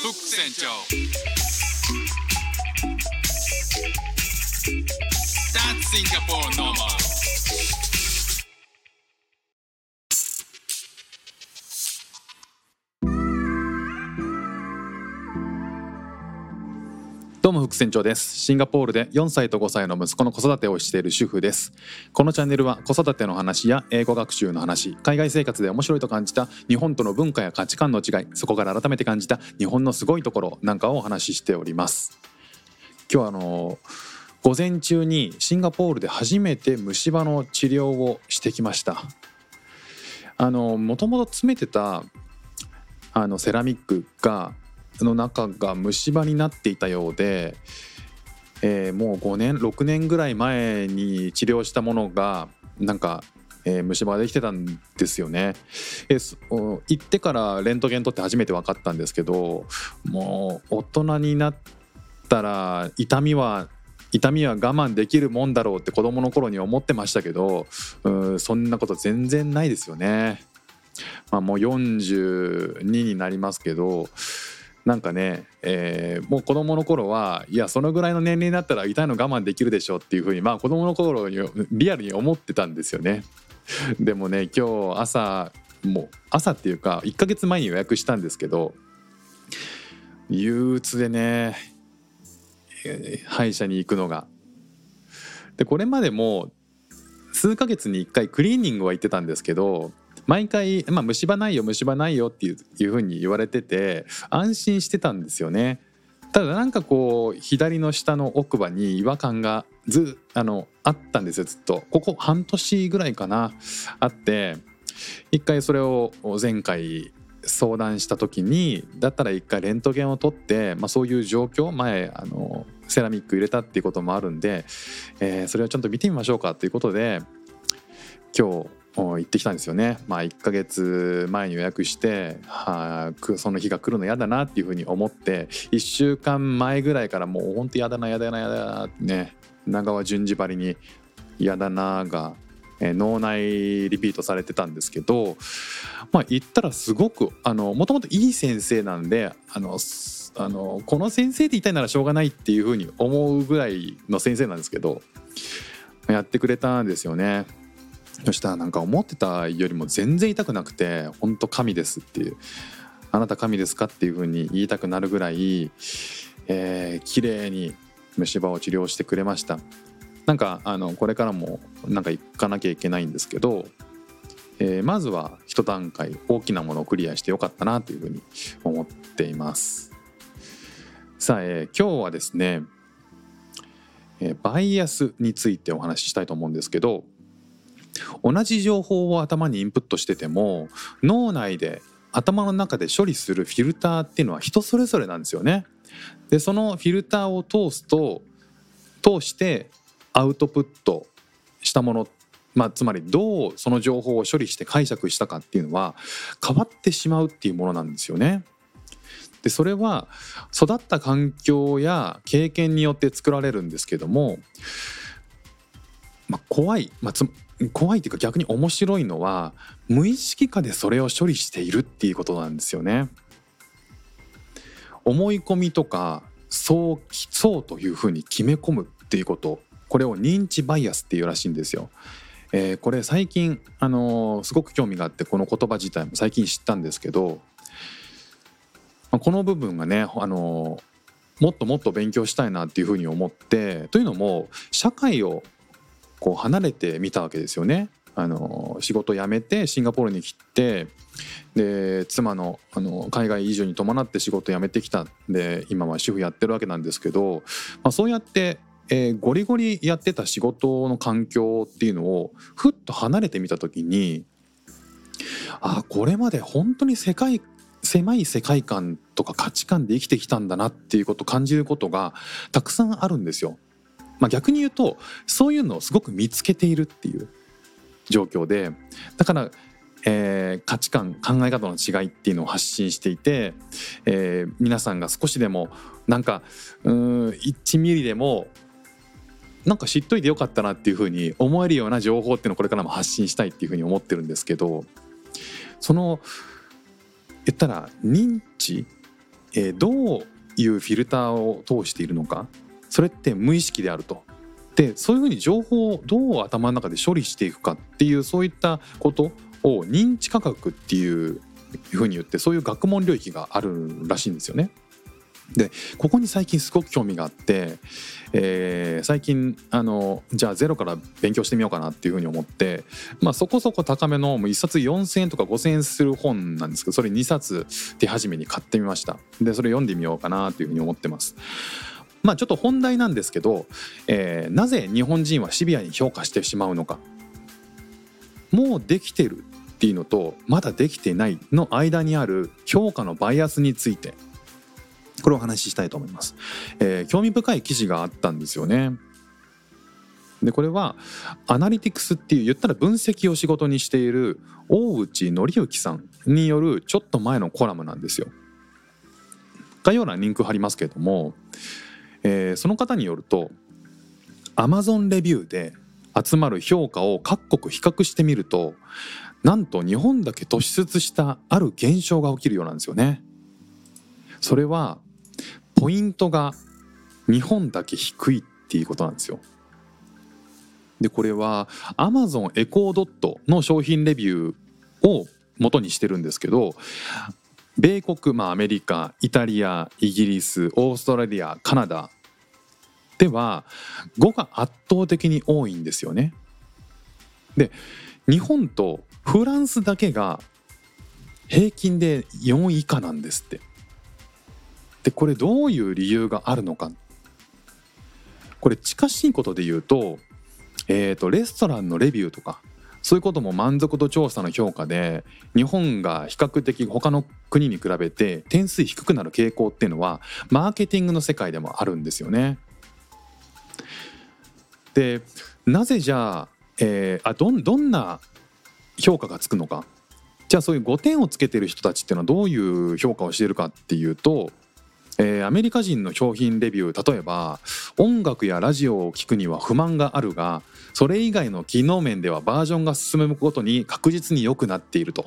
フック船長 That's Singapore normal うも副船長です。シンガポールで4歳と5歳の息子の子育てをしている主婦です。このチャンネルは子育ての話や英語学習の話海外生活で面白いと感じた日本との文化や価値観の違いそこから改めて感じた日本のすごいところなんかをお話ししております。今日はあの午前中にシンガポールで初めて虫歯の治療をしてきました。あのもともと詰めてたあのセラミックがの中が虫歯になっていたようで、えーもう5年6年ぐらい前に治療したものがなんか、えー虫歯ができてたんですよね。え行ってからレントゲン取って初めて分かったんですけどもう大人になったら痛みは痛みは我慢できるもんだろうって子供の頃に思ってましたけどうそんなこと全然ないですよね。まあ、もう42になりますけどなんかね、えーもう子供の頃はいやそのぐらいの年齢になったら痛いの我慢できるでしょっていうふうにまあ子供の頃にリアルに思ってたんですよね。でもね今日朝もう朝っていうか1ヶ月前に予約したんですけど憂鬱でね、えー歯医者に行くのが。でこれまでも数ヶ月に1回クリーニングは行ってたんですけど毎回、まあ、虫歯ないよ虫歯ないよっていういうふうに言われてて安心してたんですよね。ただなんかこう左の下の奥歯に違和感がずあのあったんですよずっとここ半年ぐらいかなあって一回それを前回相談した時にだったら一回レントゲンを取って、まあ、そういう状況前あのセラミック入れたっていうこともあるんで、えーそれをちゃんと見てみましょうかということで今日行ってきたんですよね。まあ1ヶ月前に予約してはその日が来るの嫌だなっていうふうに思って1週間前ぐらいからもうほんと嫌だな嫌だな嫌だなってね長川順次張りに嫌だなが、えー脳内リピートされてたんですけどまあ言ったらすごくもともといい先生なんであのあのこの先生でいたいならしょうがないっていうふうに思うぐらいの先生なんですけどやってくれたんですよね。そしたらなんか思ってたよりも全然痛くなくて「本当神です」っていう「あなた神ですか?」っていう風に言いたくなるぐらい、えー、綺麗に虫歯を治療してくれましたなんかあのこれからもなんか行かなきゃいけないんですけど、えーまずは一段階大きなものをクリアしてよかったなという風に思っていますさあ、えー今日はですね、えーバイアスについてお話ししたいと思うんですけど同じ情報を頭にインプットしてても脳内で頭の中で処理するフィルターっていうのは人それぞれなんですよね。でそのフィルターを通すと通してアウトプットしたもの、まあ、つまりどうその情報を処理して解釈したかっていうのは変わってしまうっていうものなんですよね。でそれは育った環境や経験によって作られるんですけども、まあ、怖い、まあ、怖いっていうか逆に面白いのは無意識下でそれを処理しているっていうことなんですよね。思い込みとかそうそうというふうに決め込むっていうことこれを認知バイアスっていうらしいんですよ。えーこれ最近、あのーすごく興味があってこの言葉自体も最近知ったんですけど、まあこの部分がね、あのーもっともっと勉強したいなっていうふうに思ってというのも社会をこう離れてみたわけですよね。あの仕事辞めてシンガポールに来てで妻のあの海外移住に伴って仕事辞めてきたんで今は主婦やってるわけなんですけど、まあ、そうやって、えーゴリゴリやってた仕事の環境っていうのをふっと離れてみた時にあこれまで本当に世界狭い世界観とか価値観で生きてきたんだなっていうことを感じることがたくさんあるんですよ。まあ、逆に言うとそういうのをすごく見つけているっていう状況でだから、えー価値観考え方の違いっていうのを発信していて、えー皆さんが少しでもなんかうん1ミリでもなんか知っといてよかったなっていうふうに思えるような情報っていうのをこれからも発信したいっていうふうに思ってるんですけどその言ったら認知えーどういうフィルターを通しているのかそれって無意識であると。でそういうふうに情報をどう頭の中で処理していくかっていうそういったことを認知科学っていうふうに言ってそういう学問領域があるらしいんですよね。でここに最近すごく興味があって、えー最近あのじゃあゼロから勉強してみようかなっていうふうに思って、まあ、そこそこ高めのもう1冊4,000円とか5,000円する本なんですけどそれ2冊手始めに買ってみましたでそれ読んでみようかなというふうに思ってます。まあちょっと本題なんですけど、えーなぜ日本人はシビアに評価してしまうのか。もうできてるっていうのとまだできてないの間にある評価のバイアスについてこれをお話ししたいと思います、えー興味深い記事があったんですよね。でこれはアナリティクスっていう言ったら分析を仕事にしている大内則之さんによるちょっと前のコラムなんですよ。概要欄にリンク貼りますけれども、えーその方によると Amazon レビューで集まる評価を各国比較してみるとなんと日本だけ突出したある現象が起きるようなんですよね。それはポイントが日本だけ低いっていうことなんですよ。でこれは Amazon エコードットの商品レビューを元にしてるんですけど米国、まあ、アメリカイタリアイギリスオーストラリアカナダでは5が圧倒的に多いんですよね。で日本とフランスだけが平均で4位以下なんですって。でこれどういう理由があるのかこれ近しいことで言うと,、えー、とレストランのレビューとかそういうことも満足度調査の評価で日本が比較的他の国に比べて点数低くなる傾向っていうのはマーケティングの世界でもあるんですよね。でなぜじゃあ,、えーあどんどんな評価がつくのかじゃあそういう5点をつけてる人たちっていうのはどういう評価をしているかっていうと、えーアメリカ人の商品レビュー例えば音楽やラジオを聴くには不満があるがそれ以外の機能面ではバージョンが進むごとに確実に良くなっていると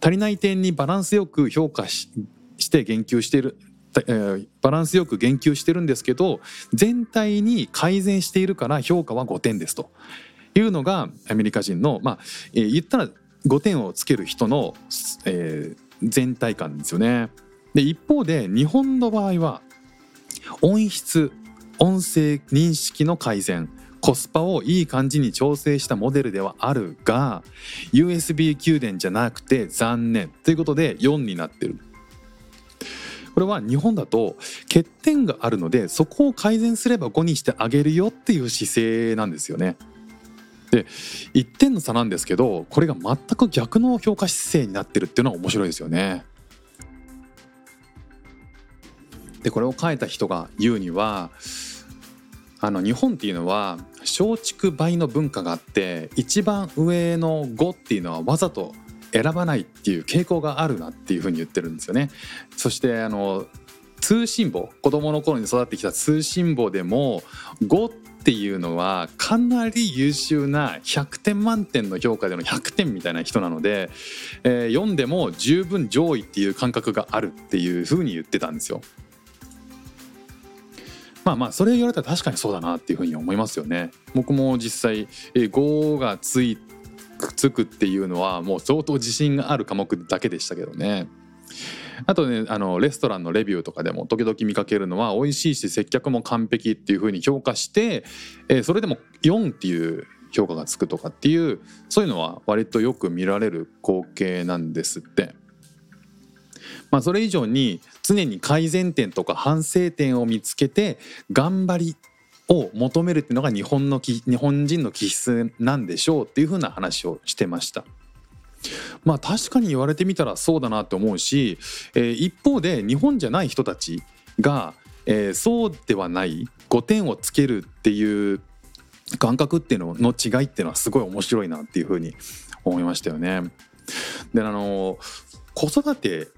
足りない点にバランスよく評価して言及している、えーバランスよく言及してるんですけど全体に改善しているから評価は5点ですというのがアメリカ人のまあ、えー言ったら5点をつける人の、え全体感ですよね。で一方で日本の場合は音質音声認識の改善コスパをいい感じに調整したモデルではあるが USB 給電じゃなくて残念ということで4になってるこれは日本だと欠点があるのでそこを改善すれば5にしてあげるよっていう姿勢なんですよね。で1点の差なんですけどこれが全く逆の評価姿勢になってるっていうのは面白いですよね。でこれを書いた人が言うにはあの日本っていうのは松竹梅の文化があって一番上の5っていうのはわざと選ばないっていう傾向があるなっていうふうに言ってるんですよね。そしてあの通信簿子供の頃に育ってきた通信簿でも5っていうのはかなり優秀な100点満点の評価での100点みたいな人なので、えー読んでも十分上位っていう感覚があるっていうふうに言ってたんですよ。まあまあそれ言われたら確かにそうだなっていうふうに思いますよね。僕も実際え5がついつくっていうのはもう相当自信がある科目だけでしたけどね。あとねあのレストランのレビューとかでも時々見かけるのは美味しいし接客も完璧っていうふうに評価して、えーそれでも4っていう評価がつくとかっていうそういうのは割とよく見られる光景なんですって。まあ、それ以上に常に改善点とか反省点を見つけて頑張りを求めるっていうのが日本の日本人の気質なんでしょうっていうふうな話をしてました。まあ確かに言われてみたらそうだなと思うし、えー一方で日本じゃない人たちが、えーそうではない5点をつけるっていう感覚っていうのの違いっていうのはすごい面白いなっていうふうに思いましたよね。であの子育て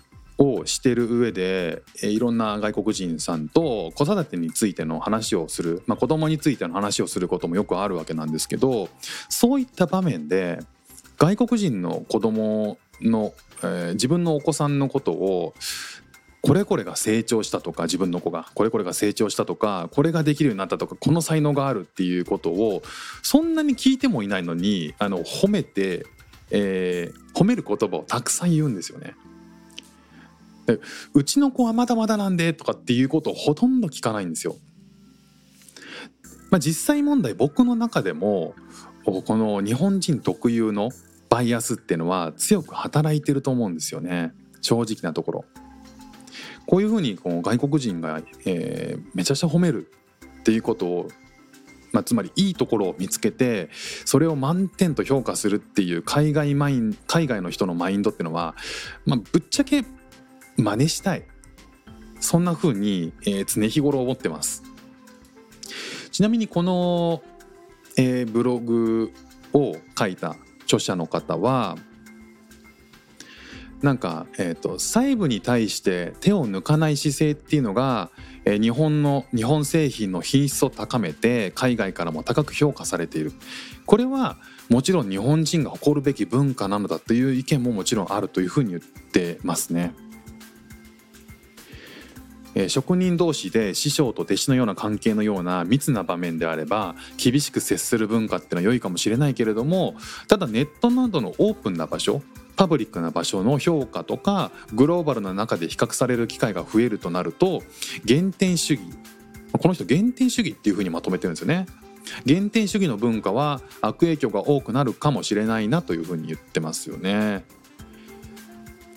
をしてる上でいろんな外国人さんと子育てについての話をする、まあ、子供についての話をすることもよくあるわけなんですけどそういった場面で外国人の子供の、えー自分のお子さんのことをこれこれが成長したとか自分の子がこれこれが成長したとかこれができるようになったとかこの才能があるっていうことをそんなに聞いてもいないのにあの褒めて、えー褒める言葉をたくさん言うんですよね。でうちの子はまだまだなんでとかっていうことをほとんど聞かないんですよ。まあ、実際問題僕の中でもこの日本人特有のバイアスっていうのは強く働いてると思うんですよね正直なところ。こういうふうにこう外国人が、えーめちゃくちゃ褒めるっていうことを、まあ、つまりいいところを見つけてそれを満点と評価するっていう海外マイン海外の人のマインドっていうのは、まあ、ぶっちゃけ真似したい。そんな風に、えー常日頃思ってます。ちなみにこの、えーブログを書いた著者の方はなんか、えー、と細部に対して手を抜かない姿勢っていうのが、えー日本の日本製品の品質を高めて海外からも高く評価されている。これはもちろん日本人が誇るべき文化なのだという意見ももちろんあるというふうに言ってますね。えー職人同士で師匠と弟子のような関係のような密な場面であれば厳しく接する文化っていうのは良いかもしれないけれどもただネットなどのオープンな場所パブリックな場所の評価とかグローバルな中で比較される機会が増えるとなると原点主義この人原点主義っていうふうにまとめてるんですよね。原点主義の文化は悪影響が多くなるかもしれないなというふうに言ってますよね。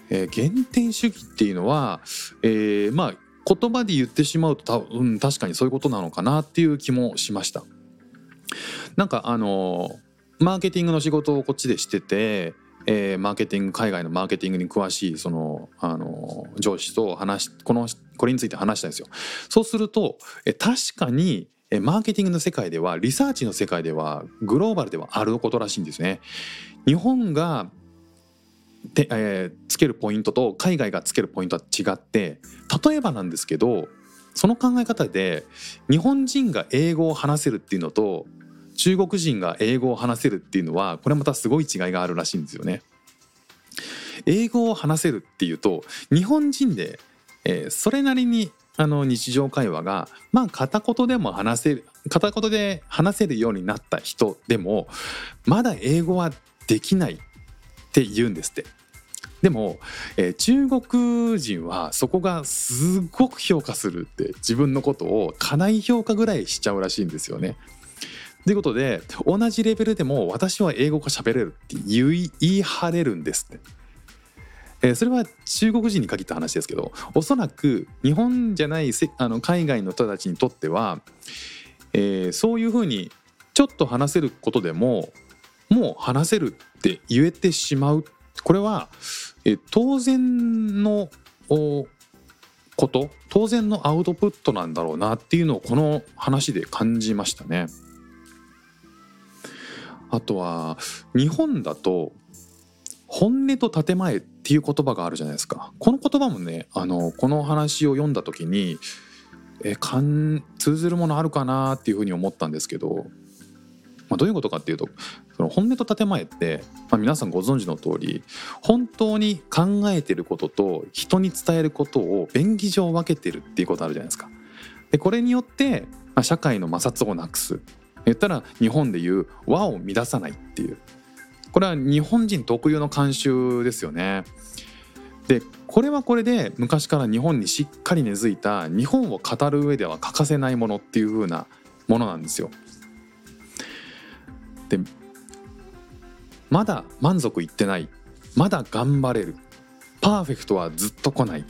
えー原点主義っていうのは、えーまあ言葉で言ってしまうと多分、うん、確かにそういうことなのかなっていう気もしました。なんかあのマーケティングの仕事をこっちでしてて、えーマーケティング海外のマーケティングに詳しいそのあの上司と話このこれについて話したんですよ。そうするとえ確かにマーケティングの世界ではリサーチの世界ではグローバルではあることらしいんですね。日本がて、えーつけるポイントと海外がつけるポイントは違って例えばなんですけどその考え方で日本人が英語を話せるっていうのと中国人が英語を話せるっていうのはこれまたすごい違いがあるらしいんですよね。英語を話せるっていうと日本人で、えーそれなりにあの日常会話がまあ片言でも話せる片言で話せるようになった人でもまだ英語はできないって言うんですって。でも、えー中国人はそこがすごく評価するって自分のことを過大評価ぐらいしちゃうらしいんですよね。ということで同じレベルでも私は英語が喋れるって言い言い張れるんですって。えーそれは中国人に限った話ですけどおそらく日本じゃないせあの海外の人たちにとっては、えーそういうふうにちょっと話せることでももう話せるって言えてしまう。これは、え当然のこと？当然のアウトプットなんだろうなっていうのをこの話で感じましたね。あとは日本だと本音と建前っていう言葉があるじゃないですか。この言葉もねあのこの話を読んだ時にえかん通ずるものあるかなっていうふうに思ったんですけど、まあ、どういうことかっていうとその本音と建前って、まあ、皆さんご存知の通り本当に考えてることと人に伝えることを便宜上分けてるっていうことあるじゃないですか。でこれによって、まあ、社会の摩擦をなくす言ったら日本でいう和を乱さないっていうこれは日本人特有の慣習ですよね。でこれはこれで昔から日本にしっかり根付いた日本を語る上では欠かせないものっていう風なものなんですよ。でまだ満足いってない。まだ頑張れる。パーフェクトはずっと来ない。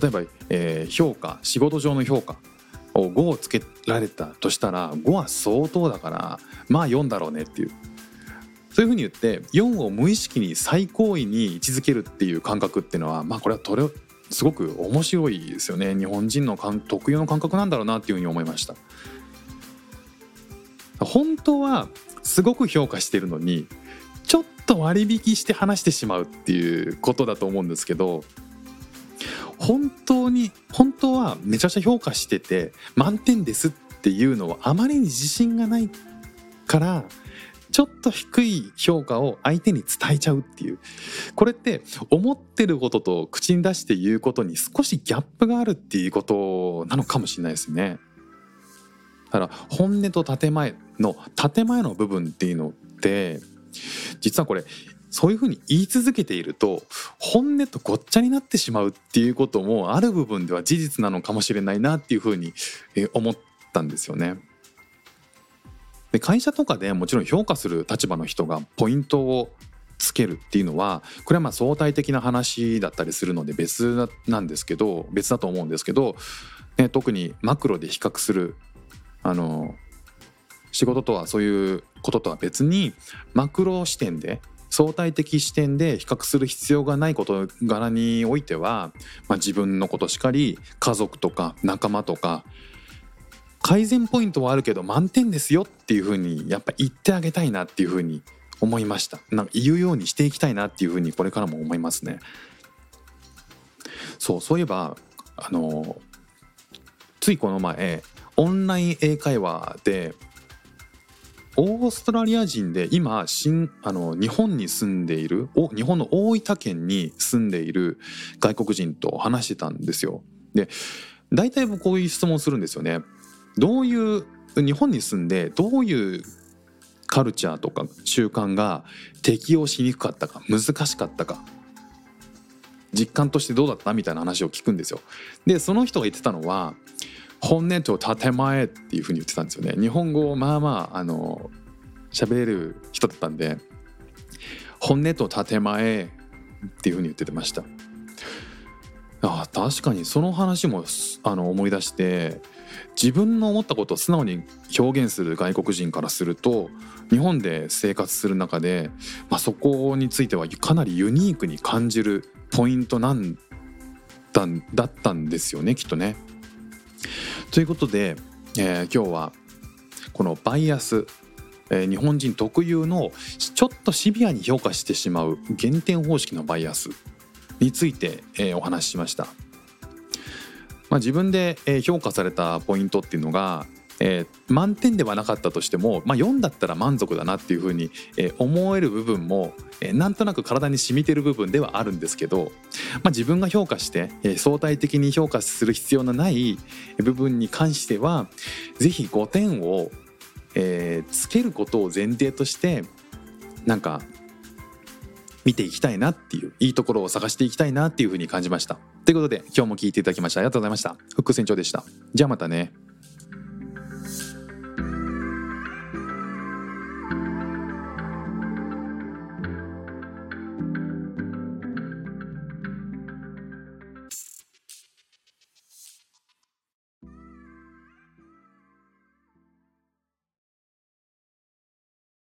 例えば、えー評価仕事上の評価。を5をつけられたとしたら5は相当だからまあ4だろうねっていう。そういうふうに言って4を無意識に最高位に位置づけるっていう感覚っていうのはまあこれはとれすごく面白いですよね。日本人の特有の感覚なんだろうなっていうふうに思いました。本当はすごく評価してるのにちょっと割引して話してしまうっていうことだと思うんですけど本当に本当はめちゃくちゃ評価してて満点ですっていうのはあまりに自信がないからちょっと低い評価を相手に伝えちゃうっていうこれって思ってることと口に出して言うことに少しギャップがあるっていうことなのかもしれないですね。だから本音と建前の建前の部分っていうのって実はこれそういうふうに言い続けていると本音とごっちゃになってしまうっていうこともある部分では事実なのかもしれないなっていうふうに思ったんですよね。で会社とかでもちろん評価する立場の人がポイントをつけるっていうのはこれはまあ相対的な話だったりするので別なんですけど別だと思うんですけど、ね、特にマクロで比較するあの仕事とはそういうこととは別にマクロ視点で相対的視点で比較する必要がない事柄においては、まあ、自分のことしかり家族とか仲間とか改善ポイントはあるけど満点ですよっていうふうにやっぱ言ってあげたいなっていうふうに思いました。なんか言うようにしていきたいなっていうふうにこれからも思いますね。そうそういえばあのついこの前オンライン英会話でオーストラリア人で今新あの日本に住んでいるお日本の大分県に住んでいる外国人と話してたんですよ。で大体僕こういう質問するんですよね。どういう日本に住んでどういうカルチャーとか習慣が適応しにくかったか難しかったか実感としてどうだったみたいな話を聞くんですよ。でその人が言ってたのは本音と建前っていうふうに言ってたんですよね。日本語をまあまああの喋れる人だったんで本音と建前っていうふうに言ってました。あ確かにその話もあの思い出して自分の思ったことを素直に表現する外国人からすると日本で生活する中で、まあ、そこについてはかなりユニークに感じるポイントなんだだったんですよねきっとね。ということで、えー、今日はこのバイアス、えー、日本人特有のちょっとシビアに評価してしまう減点方式のバイアスについて、えー、お話ししました。まあ、自分で評価されたポイントっていうのが、えー、満点ではなかったとしても、まあ、4だったら満足だなっていうふうに、えー、思える部分も、えー、なんとなく体に染みてる部分ではあるんですけど、まあ、自分が評価して、えー、相対的に評価する必要のない部分に関しては是非5点を、えー、つけることを前提としてなんか見ていきたいなっていういいところを探していきたいなっていうふうに感じました。ということで今日も聞いていただきましてありがとうございました。フック船長でした。じゃあまたね。